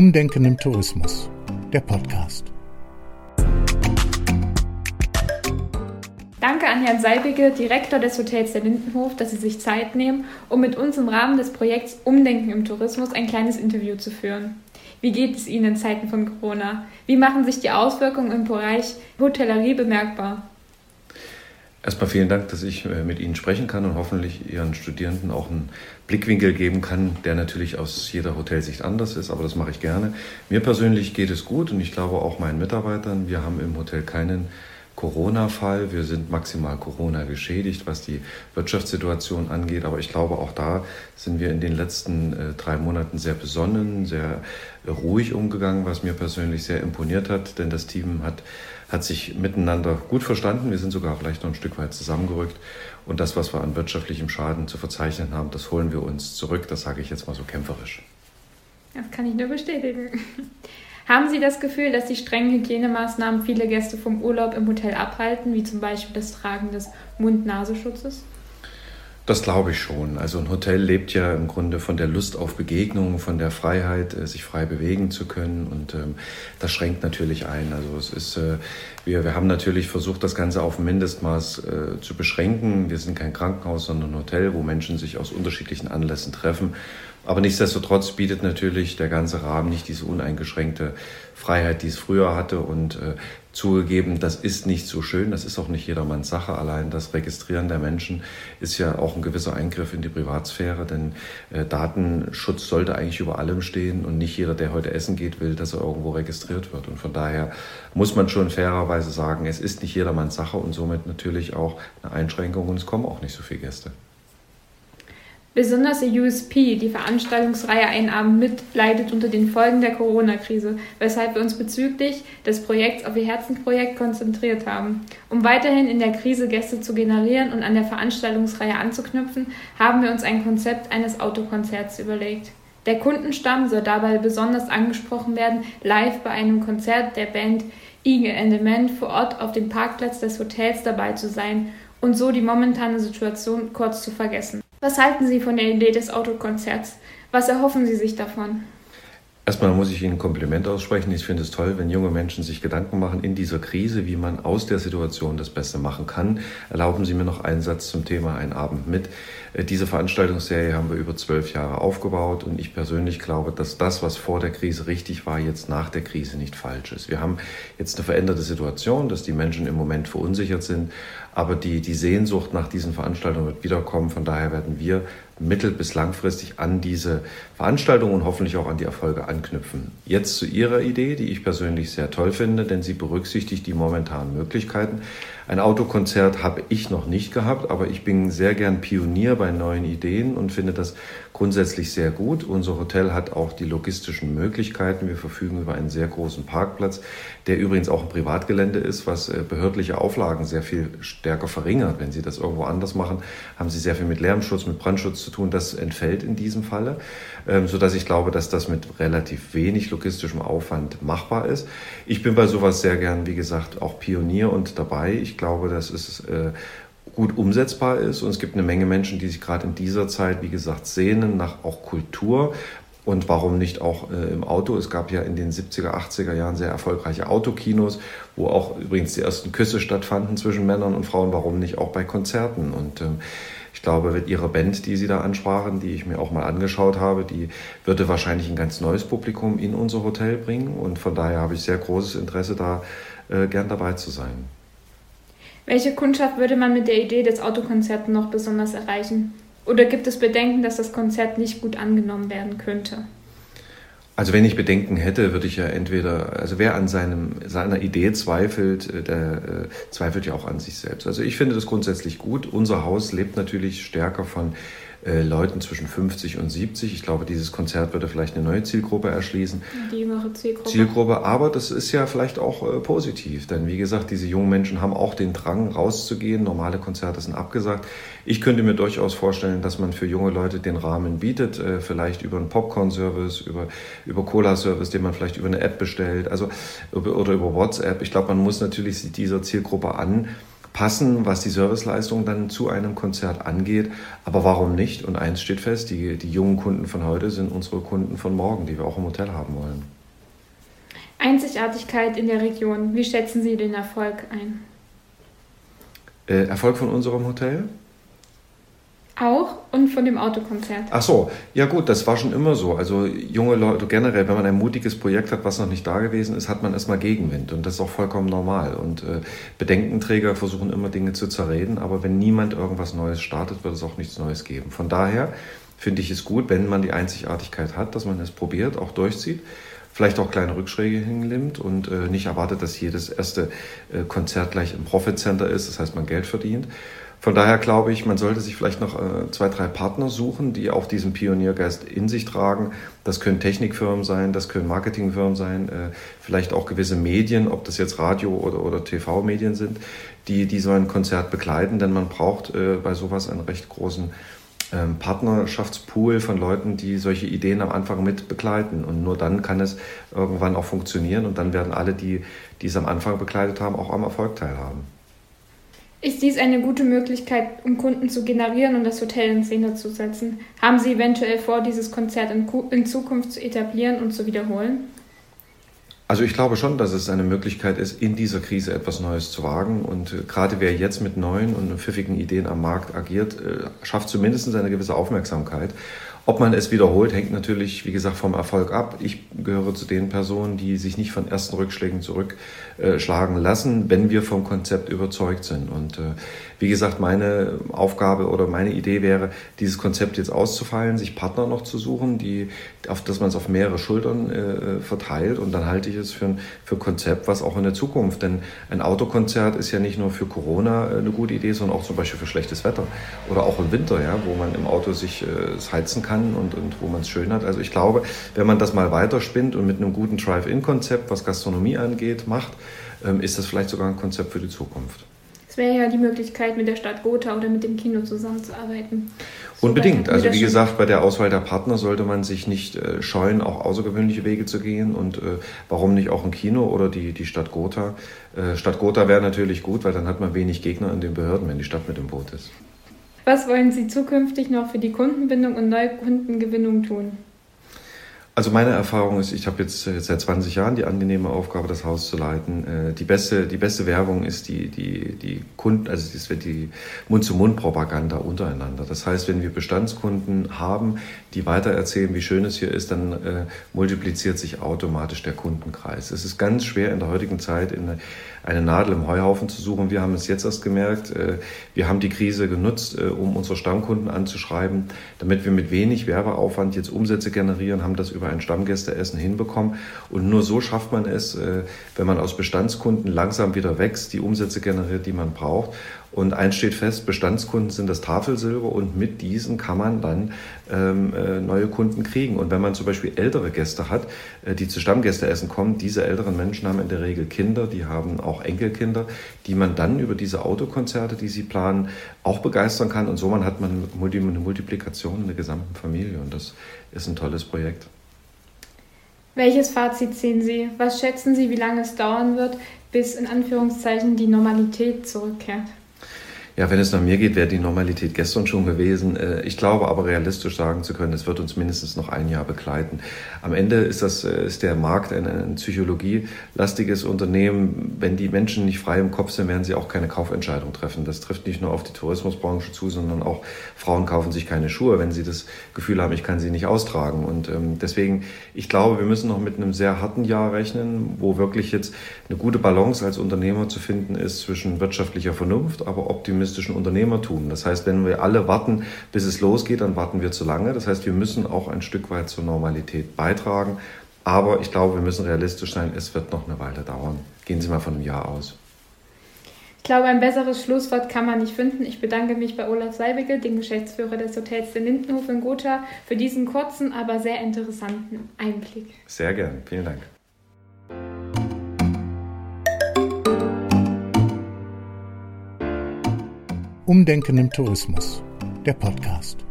Umdenken im Tourismus, der Podcast. Danke an Herrn Seibige, Direktor des Hotels der Lindenhof, dass Sie sich Zeit nehmen, um mit uns im Rahmen des Projekts Umdenken im Tourismus ein kleines Interview zu führen. Wie geht es Ihnen in Zeiten von Corona? Wie machen sich die Auswirkungen im Bereich Hotellerie bemerkbar? Erstmal vielen Dank, dass ich äh, mit Ihnen sprechen kann und hoffentlich Ihren Studierenden auch einen Blickwinkel geben kann, der natürlich aus jeder Hotelsicht anders ist, aber das mache ich gerne. Mir persönlich geht es gut und ich glaube auch meinen Mitarbeitern. Wir haben im Hotel keinen Corona-Fall. Wir sind maximal Corona geschädigt, was die Wirtschaftssituation angeht. Aber ich glaube, auch da sind wir in den letzten äh, drei Monaten sehr besonnen, sehr ruhig umgegangen, was mir persönlich sehr imponiert hat. Denn das Team hat, hat sich miteinander gut verstanden. Wir sind sogar vielleicht noch ein Stück weit zusammengerückt. Und das, was wir an wirtschaftlichem Schaden zu verzeichnen haben, das holen wir uns zurück. Das sage ich jetzt mal so kämpferisch. Das kann ich nur bestätigen. Haben Sie das Gefühl, dass die strengen Hygienemaßnahmen viele Gäste vom Urlaub im Hotel abhalten, wie zum Beispiel das Tragen des Mund-Nasenschutzes? Das glaube ich schon. Also ein Hotel lebt ja im Grunde von der Lust auf Begegnung, von der Freiheit, äh, sich frei bewegen zu können. Und ähm, das schränkt natürlich ein. Also es ist, äh, wir, wir haben natürlich versucht, das Ganze auf ein Mindestmaß äh, zu beschränken. Wir sind kein Krankenhaus, sondern ein Hotel, wo Menschen sich aus unterschiedlichen Anlässen treffen. Aber nichtsdestotrotz bietet natürlich der ganze Rahmen nicht diese uneingeschränkte Freiheit, die es früher hatte. Und äh, zugegeben, das ist nicht so schön, das ist auch nicht jedermanns Sache. Allein das Registrieren der Menschen ist ja auch ein gewisser Eingriff in die Privatsphäre, denn äh, Datenschutz sollte eigentlich über allem stehen und nicht jeder, der heute essen geht, will, dass er irgendwo registriert wird. Und von daher muss man schon fairerweise sagen, es ist nicht jedermanns Sache und somit natürlich auch eine Einschränkung und es kommen auch nicht so viele Gäste. Besonders der USP, die Veranstaltungsreihe Ein Abend mit, leidet unter den Folgen der Corona-Krise, weshalb wir uns bezüglich des Projekts auf Ihr Herzensprojekt konzentriert haben. Um weiterhin in der Krise Gäste zu generieren und an der Veranstaltungsreihe anzuknüpfen, haben wir uns ein Konzept eines Autokonzerts überlegt. Der Kundenstamm soll dabei besonders angesprochen werden, live bei einem Konzert der Band the Man vor Ort auf dem Parkplatz des Hotels dabei zu sein und so die momentane Situation kurz zu vergessen. Was halten Sie von der Idee des Autokonzerts? Was erhoffen Sie sich davon? Erstmal muss ich Ihnen ein Kompliment aussprechen. Ich finde es toll, wenn junge Menschen sich Gedanken machen in dieser Krise, wie man aus der Situation das Beste machen kann. Erlauben Sie mir noch einen Satz zum Thema Ein Abend mit. Äh, diese Veranstaltungsserie haben wir über zwölf Jahre aufgebaut und ich persönlich glaube, dass das, was vor der Krise richtig war, jetzt nach der Krise nicht falsch ist. Wir haben jetzt eine veränderte Situation, dass die Menschen im Moment verunsichert sind, aber die, die Sehnsucht nach diesen Veranstaltungen wird wiederkommen. Von daher werden wir mittel- bis langfristig an diese Veranstaltungen und hoffentlich auch an die Erfolge anknüpfen. Jetzt zu Ihrer Idee, die ich persönlich sehr toll finde, denn sie berücksichtigt die momentanen Möglichkeiten. Ein Autokonzert habe ich noch nicht gehabt, aber ich bin sehr gern Pionier bei neuen Ideen und finde das grundsätzlich sehr gut. Unser Hotel hat auch die logistischen Möglichkeiten. Wir verfügen über einen sehr großen Parkplatz, der übrigens auch ein Privatgelände ist, was äh, behördliche Auflagen sehr viel stärker verringert. Wenn Sie das irgendwo anders machen, haben Sie sehr viel mit Lärmschutz, mit Brandschutz zu tun. Das entfällt in diesem Falle, ähm, sodass ich glaube, dass das mit relativ wenig logistischem Aufwand machbar ist. Ich bin bei sowas sehr gern, wie gesagt, auch Pionier und dabei. Ich glaube, dass es äh, gut umsetzbar ist. Und es gibt eine Menge Menschen, die sich gerade in dieser Zeit, wie gesagt, sehnen nach auch Kultur. Und warum nicht auch äh, im Auto? Es gab ja in den 70er, 80er Jahren sehr erfolgreiche Autokinos, wo auch übrigens die ersten Küsse stattfanden zwischen Männern und Frauen. Warum nicht auch bei Konzerten? Und ähm, ich glaube, mit ihrer Band, die Sie da ansprachen, die ich mir auch mal angeschaut habe, die würde wahrscheinlich ein ganz neues Publikum in unser Hotel bringen. Und von daher habe ich sehr großes Interesse, da äh, gern dabei zu sein. Welche Kundschaft würde man mit der Idee des Autokonzerts noch besonders erreichen? Oder gibt es Bedenken, dass das Konzert nicht gut angenommen werden könnte? Also wenn ich Bedenken hätte, würde ich ja entweder, also wer an seinem, seiner Idee zweifelt, äh, der äh, zweifelt ja auch an sich selbst. Also ich finde das grundsätzlich gut. Unser Haus lebt natürlich stärker von äh, Leuten zwischen 50 und 70. Ich glaube, dieses Konzert würde vielleicht eine neue Zielgruppe erschließen. Die jüngere Zielgruppe. Zielgruppe, aber das ist ja vielleicht auch äh, positiv, denn wie gesagt, diese jungen Menschen haben auch den Drang, rauszugehen. Normale Konzerte sind abgesagt. Ich könnte mir durchaus vorstellen, dass man für junge Leute den Rahmen bietet, äh, vielleicht über einen Popcorn-Service, über, über Cola-Service, den man vielleicht über eine App bestellt, also oder über WhatsApp. Ich glaube, man muss natürlich dieser Zielgruppe an passen, was die Serviceleistung dann zu einem Konzert angeht. Aber warum nicht? Und eins steht fest, die, die jungen Kunden von heute sind unsere Kunden von morgen, die wir auch im Hotel haben wollen. Einzigartigkeit in der Region. Wie schätzen Sie den Erfolg ein? Äh, Erfolg von unserem Hotel? Und von dem Autokonzert. Ach so, ja gut, das war schon immer so. Also junge Leute generell, wenn man ein mutiges Projekt hat, was noch nicht da gewesen ist, hat man erstmal Gegenwind und das ist auch vollkommen normal. Und äh, Bedenkenträger versuchen immer Dinge zu zerreden, aber wenn niemand irgendwas Neues startet, wird es auch nichts Neues geben. Von daher finde ich es gut, wenn man die Einzigartigkeit hat, dass man es probiert, auch durchzieht vielleicht auch kleine Rückschläge hinnimmt und äh, nicht erwartet, dass jedes erste äh, Konzert gleich im Profit Center ist, das heißt man Geld verdient. Von daher glaube ich, man sollte sich vielleicht noch äh, zwei, drei Partner suchen, die auch diesen Pioniergeist in sich tragen. Das können Technikfirmen sein, das können Marketingfirmen sein, äh, vielleicht auch gewisse Medien, ob das jetzt Radio- oder, oder TV-Medien sind, die, die so ein Konzert begleiten, denn man braucht äh, bei sowas einen recht großen ähm, Partnerschaftspool von Leuten, die solche Ideen am Anfang mit begleiten. Und nur dann kann es irgendwann auch funktionieren und dann werden alle, die, die es am Anfang begleitet haben, auch am Erfolg teilhaben. Ist dies eine gute Möglichkeit, um Kunden zu generieren und das Hotel in Szene zu setzen? Haben Sie eventuell vor, dieses Konzert in, in Zukunft zu etablieren und zu wiederholen? Also ich glaube schon, dass es eine Möglichkeit ist, in dieser Krise etwas Neues zu wagen. Und äh, gerade wer jetzt mit neuen und pfiffigen Ideen am Markt agiert, äh, schafft zumindest eine gewisse Aufmerksamkeit. Ob man es wiederholt, hängt natürlich, wie gesagt, vom Erfolg ab. Ich gehöre zu den Personen, die sich nicht von ersten Rückschlägen zurückschlagen lassen, wenn wir vom Konzept überzeugt sind. Und äh, wie gesagt, meine Aufgabe oder meine Idee wäre, dieses Konzept jetzt auszufallen, sich Partner noch zu suchen, die, auf, dass man es auf mehrere Schultern äh, verteilt. Und dann halte ich es für ein für Konzept, was auch in der Zukunft, denn ein Autokonzert ist ja nicht nur für Corona äh, eine gute Idee, sondern auch zum Beispiel für schlechtes Wetter oder auch im Winter, ja, wo man im Auto sich äh, heizen kann und, und wo man es schön hat. Also ich glaube, wenn man das mal weiterspinnt und mit einem guten Drive-In-Konzept, was Gastronomie angeht, macht, ähm, ist das vielleicht sogar ein Konzept für die Zukunft. Es wäre ja die Möglichkeit, mit der Stadt Gotha oder mit dem Kino zusammenzuarbeiten. So Unbedingt. Also wie gesagt, bei der Auswahl der Partner sollte man sich nicht äh, scheuen, auch außergewöhnliche Wege zu gehen. Und äh, warum nicht auch ein Kino oder die, die Stadt Gotha? Äh, Stadt Gotha wäre natürlich gut, weil dann hat man wenig Gegner in den Behörden, wenn die Stadt mit im Boot ist. Was wollen Sie zukünftig noch für die Kundenbindung und Neukundengewinnung tun? Also meine Erfahrung ist, ich habe jetzt seit 20 Jahren die angenehme Aufgabe, das Haus zu leiten. Äh, die beste, die beste Werbung ist die, die, die Kunden, also das wird die Mund-zu-Mund-Propaganda untereinander. Das heißt, wenn wir Bestandskunden haben, die weitererzählen, wie schön es hier ist, dann äh, multipliziert sich automatisch der Kundenkreis. Es ist ganz schwer in der heutigen Zeit in eine, Nadel im Heuhaufen zu suchen. Wir haben es jetzt erst gemerkt. Äh, wir haben die Krise genutzt, äh, um unsere Stammkunden anzuschreiben, damit wir mit wenig Werbeaufwand jetzt Umsätze generieren, haben das über ein Stammgästeessen hinbekommen. Und nur so schafft man es, äh, wenn man aus Bestandskunden langsam wieder wächst, die Umsätze generiert, die man braucht. Und eins steht fest, Bestandskunden sind das Tafelsilber und mit diesen kann man dann ähm, äh, neue Kunden kriegen. Und wenn man zum Beispiel ältere Gäste hat, äh, die zu Stammgästeessen kommen, diese älteren Menschen haben in der Regel Kinder, die haben auch Enkelkinder, die man dann über diese Autokonzerte, die sie planen, auch begeistern kann. Und so man hat man eine Multiplikation in der gesamten Familie. Und das ist ein tolles Projekt. Welches Fazit ziehen Sie? Was schätzen Sie, wie lange es dauern wird, bis in Anführungszeichen die Normalität zurückkehrt? Ja, wenn es nach mir geht, wäre die Normalität gestern schon gewesen. Äh, ich glaube aber realistisch sagen zu können, es wird uns mindestens noch ein Jahr begleiten. Am Ende ist, das, äh, ist der Markt ein, ein psychologielastiges Unternehmen. Wenn die Menschen nicht frei im Kopf sind, werden sie auch keine Kaufentscheidung treffen. Das trifft nicht nur auf die Tourismusbranche zu, sondern auch Frauen kaufen sich keine Schuhe, wenn sie das Gefühl haben, ich kann sie nicht austragen. Und ähm, deswegen, ich glaube, wir müssen noch mit einem sehr harten Jahr rechnen, wo wirklich jetzt eine gute Balance als Unternehmer zu finden ist zwischen wirtschaftlicher Vernunft, aber Optimismus optimistischen Unternehmertum. Das heißt, wenn wir alle warten, bis es losgeht, dann warten wir zu lange. Das heißt, wir müssen auch ein Stück weit zur Normalität beitragen. Aber ich glaube, wir müssen realistisch sein, es wird noch eine Weile dauern. Gehen Sie mal von einem Jahr aus. Ich glaube, ein besseres Schlusswort kann man nicht finden. Ich bedanke mich bei Olaf Seibigel, dem Geschäftsführer des Hotels der Lindenhof in Gotha, für diesen kurzen, aber sehr interessanten Einblick. Sehr gern. Vielen Dank. Umdenken im Tourismus, der Podcast.